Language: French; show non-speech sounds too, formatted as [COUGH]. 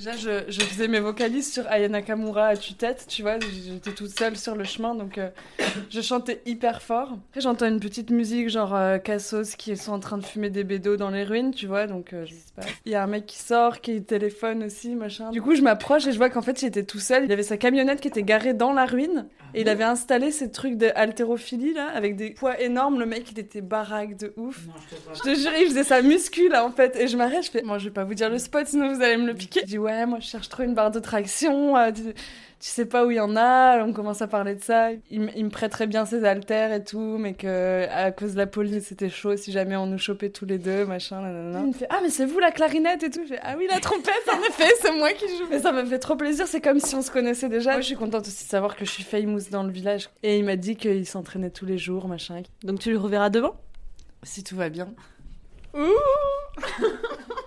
Déjà, je, je faisais mes vocalises sur Aya Nakamura à tue-tête, tu vois. J'étais toute seule sur le chemin, donc euh, je chantais hyper fort. Après, j'entends une petite musique, genre euh, Cassos, qui sont en train de fumer des bédos dans les ruines, tu vois. Donc, euh, je sais pas. Il y a un mec qui sort, qui téléphone aussi, machin. Du coup, je m'approche et je vois qu'en fait, il était tout seul. Il avait sa camionnette qui était garée dans la ruine. Et il avait installé ces trucs de haltérophilie, là, avec des poids énormes. Le mec, il était baraque de ouf. je te jure, il faisait sa muscu, là, en fait. Et je m'arrête, je fais, moi, je vais pas vous dire le spot, sinon vous allez me le piquer. Je dis, ouais, moi, je cherche trop une barre de traction. euh, tu, tu sais pas où il y en a. On commence à parler de ça. Il, me prêterait bien ses haltères et tout, mais que à cause de la police, c'était chaud si jamais on nous chopait tous les deux, machin, nanana. Il me fait, ah, mais c'est vous la clarinette et tout. Je fais, ah oui, la trompette, en [LAUGHS] effet, c'est moi qui joue. Mais ça m'a fait trop plaisir. C'est comme si on se connaissait déjà. Moi, je suis contente aussi de savoir que je suis famous dans le village. Et il m'a dit qu'il s'entraînait tous les jours, machin. Donc tu le reverras devant? Si tout va bien. Ouh [LAUGHS]